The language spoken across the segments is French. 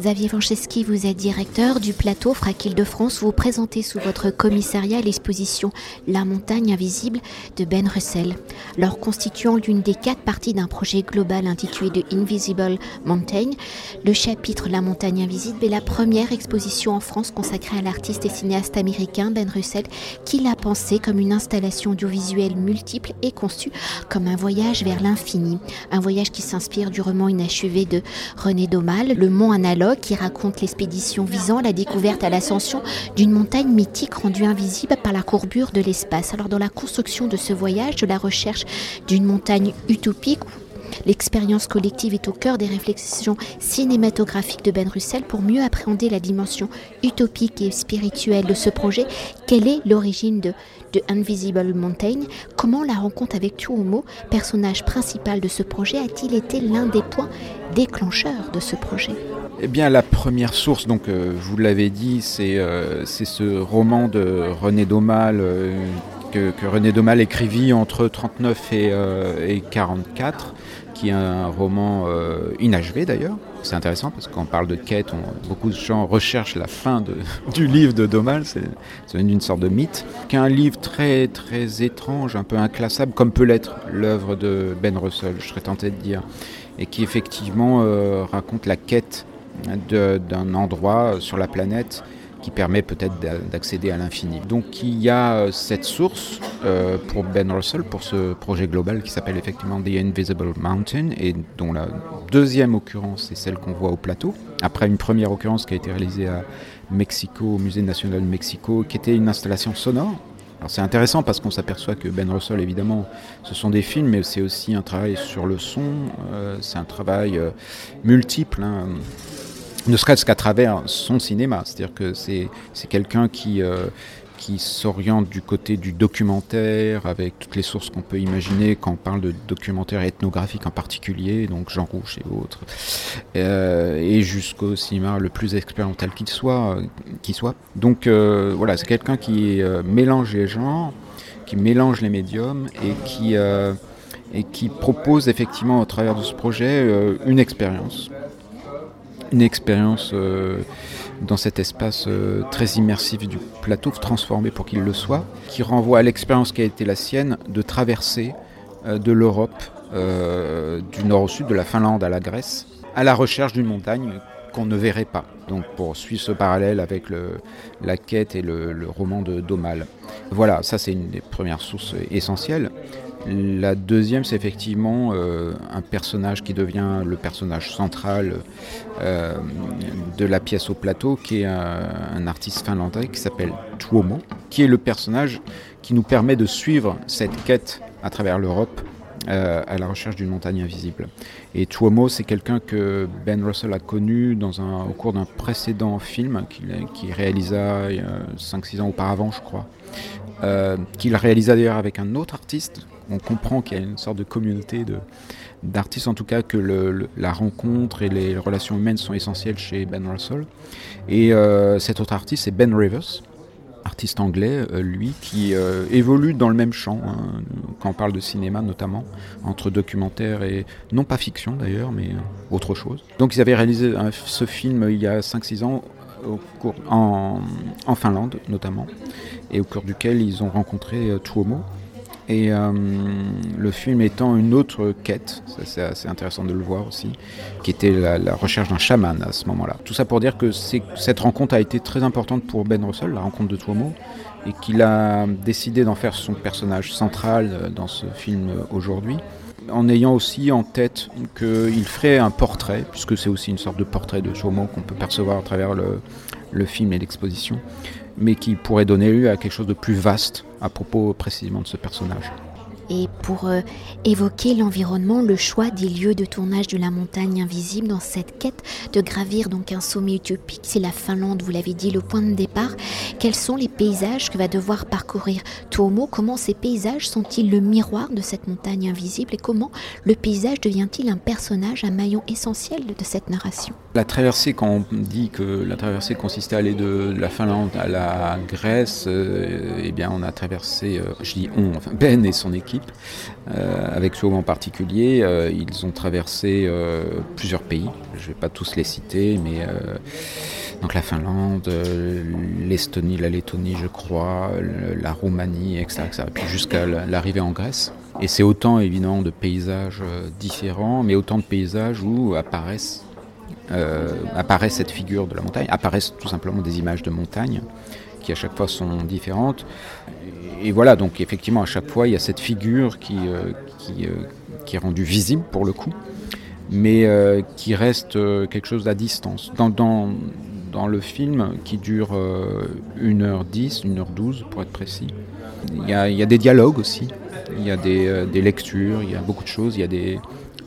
Xavier Franceschi, vous êtes directeur du plateau Frac de France. Vous présentez sous votre commissariat l'exposition La montagne invisible de Ben Russell. Alors, constituant l'une des quatre parties d'un projet global intitulé The Invisible Mountain, le chapitre La montagne invisible est la première exposition en France consacrée à l'artiste et cinéaste américain Ben Russell, qui l'a pensé comme une installation audiovisuelle multiple et conçue comme un voyage vers l'infini. Un voyage qui s'inspire du roman inachevé de René Daumal, Le Mont Analogue qui raconte l'expédition visant la découverte à l'ascension d'une montagne mythique rendue invisible par la courbure de l'espace. Alors dans la construction de ce voyage, de la recherche d'une montagne utopique L'expérience collective est au cœur des réflexions cinématographiques de Ben Russell pour mieux appréhender la dimension utopique et spirituelle de ce projet. Quelle est l'origine de, The Invisible Mountain? Comment la rencontre avec Tuomo, personnage principal de ce projet, a-t-il été l'un des points déclencheurs de ce projet? Eh bien, la première source, donc euh, vous l'avez dit, c'est euh, ce roman de René Daumal euh, que, René Daumal écrivit entre 39 et, et 44 qui est un roman inachevé d'ailleurs. C'est intéressant parce qu'on parle de quête, beaucoup de gens recherchent la fin du livre de Domal, c'est une sorte de mythe. Qui est un livre très très étrange, un peu inclassable, comme peut l'être l'œuvre de Ben Russell, je serais tenté de dire, et qui effectivement raconte la quête d'un endroit sur la planète qui permet peut-être d'accéder à l'infini. Donc il y a euh, cette source euh, pour Ben Russell, pour ce projet global qui s'appelle effectivement The Invisible Mountain, et dont la deuxième occurrence est celle qu'on voit au plateau, après une première occurrence qui a été réalisée à Mexico, au Musée national de Mexico, qui était une installation sonore. Alors c'est intéressant parce qu'on s'aperçoit que Ben Russell, évidemment, ce sont des films, mais c'est aussi un travail sur le son, euh, c'est un travail multiple. Hein ne serait-ce qu'à travers son cinéma. C'est-à-dire que c'est quelqu'un qui, euh, qui s'oriente du côté du documentaire, avec toutes les sources qu'on peut imaginer quand on parle de documentaire ethnographique en particulier, donc Jean Rouge et autres, euh, et jusqu'au cinéma le plus expérimental qu'il soit, qui soit. Donc euh, voilà, c'est quelqu'un qui mélange les genres, qui mélange les médiums et qui, et qui propose effectivement au travers de ce projet une expérience une expérience euh, dans cet espace euh, très immersif du plateau, transformé pour qu'il le soit, qui renvoie à l'expérience qui a été la sienne de traverser euh, de l'Europe du nord au sud, de la Finlande à la Grèce, à la recherche d'une montagne qu'on ne verrait pas. Donc pour suivre ce parallèle avec la quête et le, roman de Domal. Voilà, ça c'est une des premières sources essentielles. La deuxième, c'est effectivement euh, un personnage qui devient le personnage central euh, de la pièce au plateau, qui est un, artiste finlandais qui s'appelle Tuomo, qui est le personnage qui nous permet de suivre cette quête à travers l'Europe euh, à la recherche d'une montagne invisible. Et Tuomo, c'est quelqu'un que Ben Russell a connu au cours d'un précédent film qu'il réalisa 5-6 ans auparavant, je crois. qu'il réalisa d'ailleurs avec un autre artiste on comprend qu'il y a une sorte de communauté d'artistes, en tout cas que la rencontre et les relations humaines sont essentielles chez Ben Russell. Et euh, cet autre artiste, c'est Ben Rivers, artiste anglais, euh, lui, qui euh, évolue dans le même champ, hein, quand on parle de cinéma notamment, entre documentaire et, non pas fiction d'ailleurs, mais autre chose. Donc ils avaient réalisé ce film il y a 5-6 ans en, Finlande notamment, et au cours duquel ils ont rencontré Tuomo, et euh, le film étant une autre quête, c'est assez intéressant de le voir aussi, qui était la, recherche d'un chaman à ce moment-là. Tout ça pour dire que cette rencontre a été très importante pour Ben Russell, la rencontre de Tuomo, et qu'il a décidé d'en faire son personnage central euh, dans ce film aujourd'hui en ayant aussi en tête qu'il ferait un portrait, puisque c'est aussi une sorte de portrait de Tuomo qu'on peut percevoir à travers le, le film et l'exposition, mais qui pourrait donner lieu à quelque chose de plus vaste à propos précisément de ce personnage. Et pour euh, évoquer l'environnement, le choix des lieux de tournage de la montagne invisible dans cette quête de gravir donc un sommet utopique, c'est la Finlande, vous l'avez dit, le point de départ. Quels sont les paysages que va devoir parcourir Tuomo? Comment ces paysages sont-ils le miroir de cette montagne invisible? Et comment le paysage devient-il un personnage, un maillon essentiel de cette narration? La traversée, quand on dit que la traversée consistait à aller de la Finlande à la Grèce, euh, eh bien on a traversé, euh, je dis on, Ben et son équipe équipe. avec ce en particulier, ils ont traversé plusieurs pays. Je ne vais pas tous les citer, mais donc la Finlande, l'Estonie, la Lettonie, je crois, la Roumanie, etc. etc. puis jusqu'à l'arrivée en Grèce. Et c'est autant évidemment de paysages différents, mais autant de paysages où apparaissent euh, cette figure de la montagne, apparaissent tout simplement des images de montagne qui à chaque fois sont différentes. Et, voilà, donc effectivement à chaque fois il y a cette figure qui, euh, qui, euh, qui, est rendue visible pour le coup, mais qui reste quelque chose à distance. Dans, dans, dans le film qui dure 1h10, 1h12 pour être précis, il y, a, il y a des dialogues aussi, il y a des, des lectures, il y a beaucoup de choses, il y a des,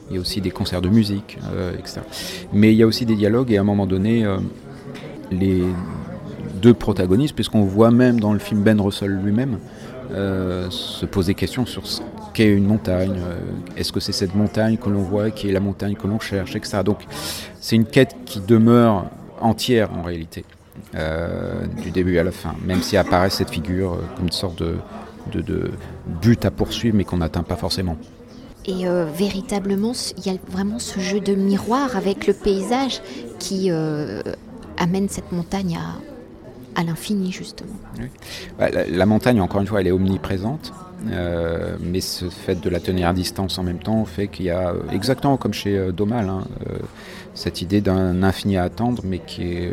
il y a aussi des concerts de musique, euh, etc. Mais il y a aussi des dialogues et à un moment donné, euh, les deux protagonistes, puisqu'on voit même dans le film Ben Russell lui-même, euh, se poser des questions sur ce qu'est une montagne. Est-ce que c'est cette montagne que l'on voit qui est la montagne que l'on cherche, etc. Donc c'est une quête qui demeure entière en réalité, du début à la fin, même si apparaît cette figure comme une sorte de, but à poursuivre mais qu'on n'atteint pas forcément. Et euh, véritablement, il y a vraiment ce jeu de miroir avec le paysage qui euh, amène cette montagne à, à l'infini, justement. Bah, la, montagne, encore une fois, elle est omniprésente. Euh, mais ce fait de la tenir à distance en même temps fait qu'il y a, exactement comme chez Domal, hein, cette idée d'un infini à attendre, mais qui, est,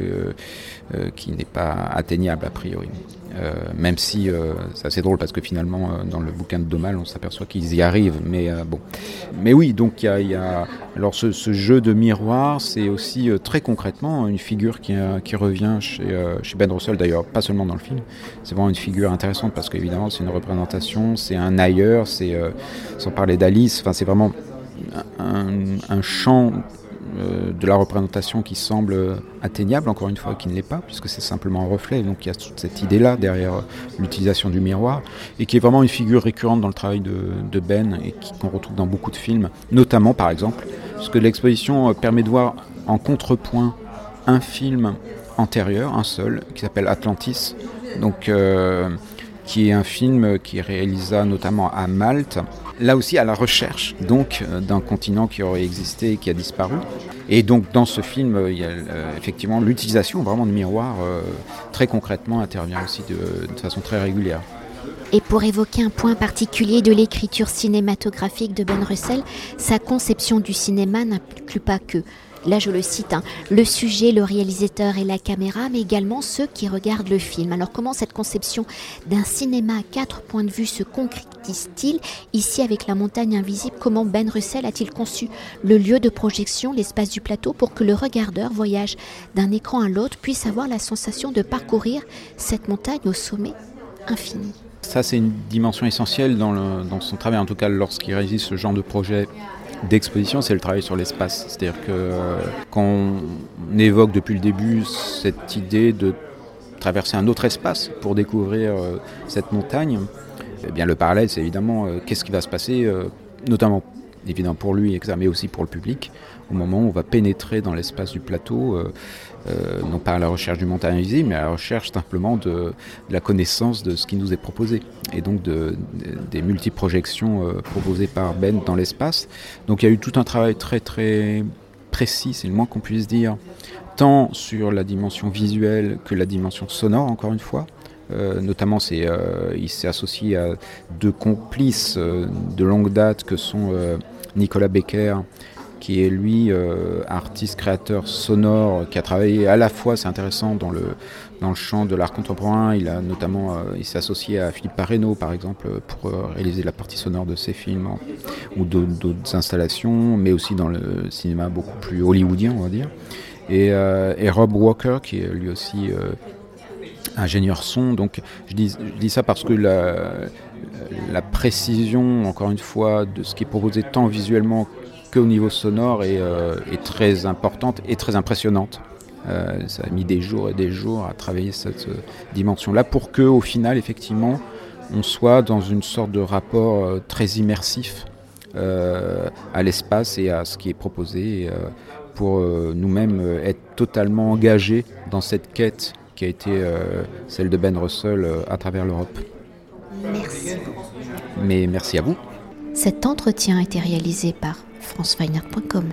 qui n'est pas atteignable a priori. Euh, même si euh, c'est assez drôle parce que finalement euh, dans le bouquin de Domal on s'aperçoit qu'ils y arrivent mais bon mais oui donc il y, a, alors ce, jeu de miroir c'est aussi très concrètement une figure qui, revient chez, chez Ben Russell d'ailleurs pas seulement dans le film c'est vraiment une figure intéressante parce qu'évidemment c'est une représentation c'est un ailleurs c'est sans parler d'Alice enfin c'est vraiment un, un champ euh, de la représentation qui semble atteignable, encore une fois, qui ne l'est pas, puisque c'est simplement un reflet. Donc il y a toute cette idée-là derrière l'utilisation du miroir, et qui est vraiment une figure récurrente dans le travail de, Ben, et qu'on retrouve dans beaucoup de films, notamment par exemple, parce que l'exposition euh, permet de voir en contrepoint un film antérieur, un seul, qui s'appelle Atlantis, donc, euh, qui est un film qui réalisa notamment à Malte, là aussi à la recherche donc euh, d'un continent qui aurait existé et qui a disparu. Et donc dans ce film, euh, il y a euh, effectivement l'utilisation vraiment de miroirs très concrètement intervient aussi de, façon très régulière. Et pour évoquer un point particulier de l'écriture cinématographique de Ben Russell, sa conception du cinéma n'inclut pas que là je le cite, hein, le sujet, le réalisateur et la caméra, mais également ceux qui regardent le film. Alors comment cette conception d'un cinéma à quatre points de vue se concrétise-t-il ici avec la montagne invisible? Comment Ben Russell a-t-il conçu le lieu de projection, l'espace du plateau, pour que le regardeur voyage d'un écran à l'autre, puisse avoir la sensation de parcourir cette montagne au sommet infini? Ça, c'est une dimension essentielle dans, dans son travail, en tout cas lorsqu'il réalise ce genre de projet d'exposition, c'est le travail sur l'espace. C'est-à-dire que euh, quand on évoque depuis le début cette idée de traverser un autre espace pour découvrir euh, cette montagne, eh bien le parallèle, c'est évidemment euh, qu'est-ce qui va se passer, notamment évidemment pour lui, mais aussi pour le public, au moment où on va pénétrer dans l'espace du plateau, euh, euh, non pas à la recherche du montagne invisible, mais à la recherche simplement de, la connaissance de ce qui nous est proposé, et donc de, des multiprojections euh, proposées par Ben dans l'espace. Donc il y a eu tout un travail très très précis, c'est le moins qu'on puisse dire, tant sur la dimension visuelle que la dimension sonore, encore une fois. Notamment, c'est, il s'est associé à deux complices de longue date que sont Nicolas Becker qui est lui euh, artiste créateur sonore qui a travaillé à la fois c'est intéressant dans le dans le champ de l'art contemporain. Il a notamment euh, il s'est associé à Philippe Parreno par exemple pour euh, réaliser la partie sonore de ses films ou d'autres installations mais aussi dans le cinéma beaucoup plus hollywoodien on va dire. Et Rob Walker qui est lui aussi ingénieur son donc je dis, ça parce que la, précision encore une fois de ce qui est proposé tant visuellement qu'au niveau sonore est, euh, très importante et très impressionnante. Euh, ça a mis des jours et des jours à travailler cette euh, dimension-là pour que, au final, effectivement, on soit dans une sorte de rapport très immersif à l'espace et à ce qui est proposé pour nous-mêmes être totalement engagés dans cette quête qui a été celle de Ben Russell à travers l'Europe. Merci. Mais merci à vous. Cet entretien a été réalisé par franceweiner.com.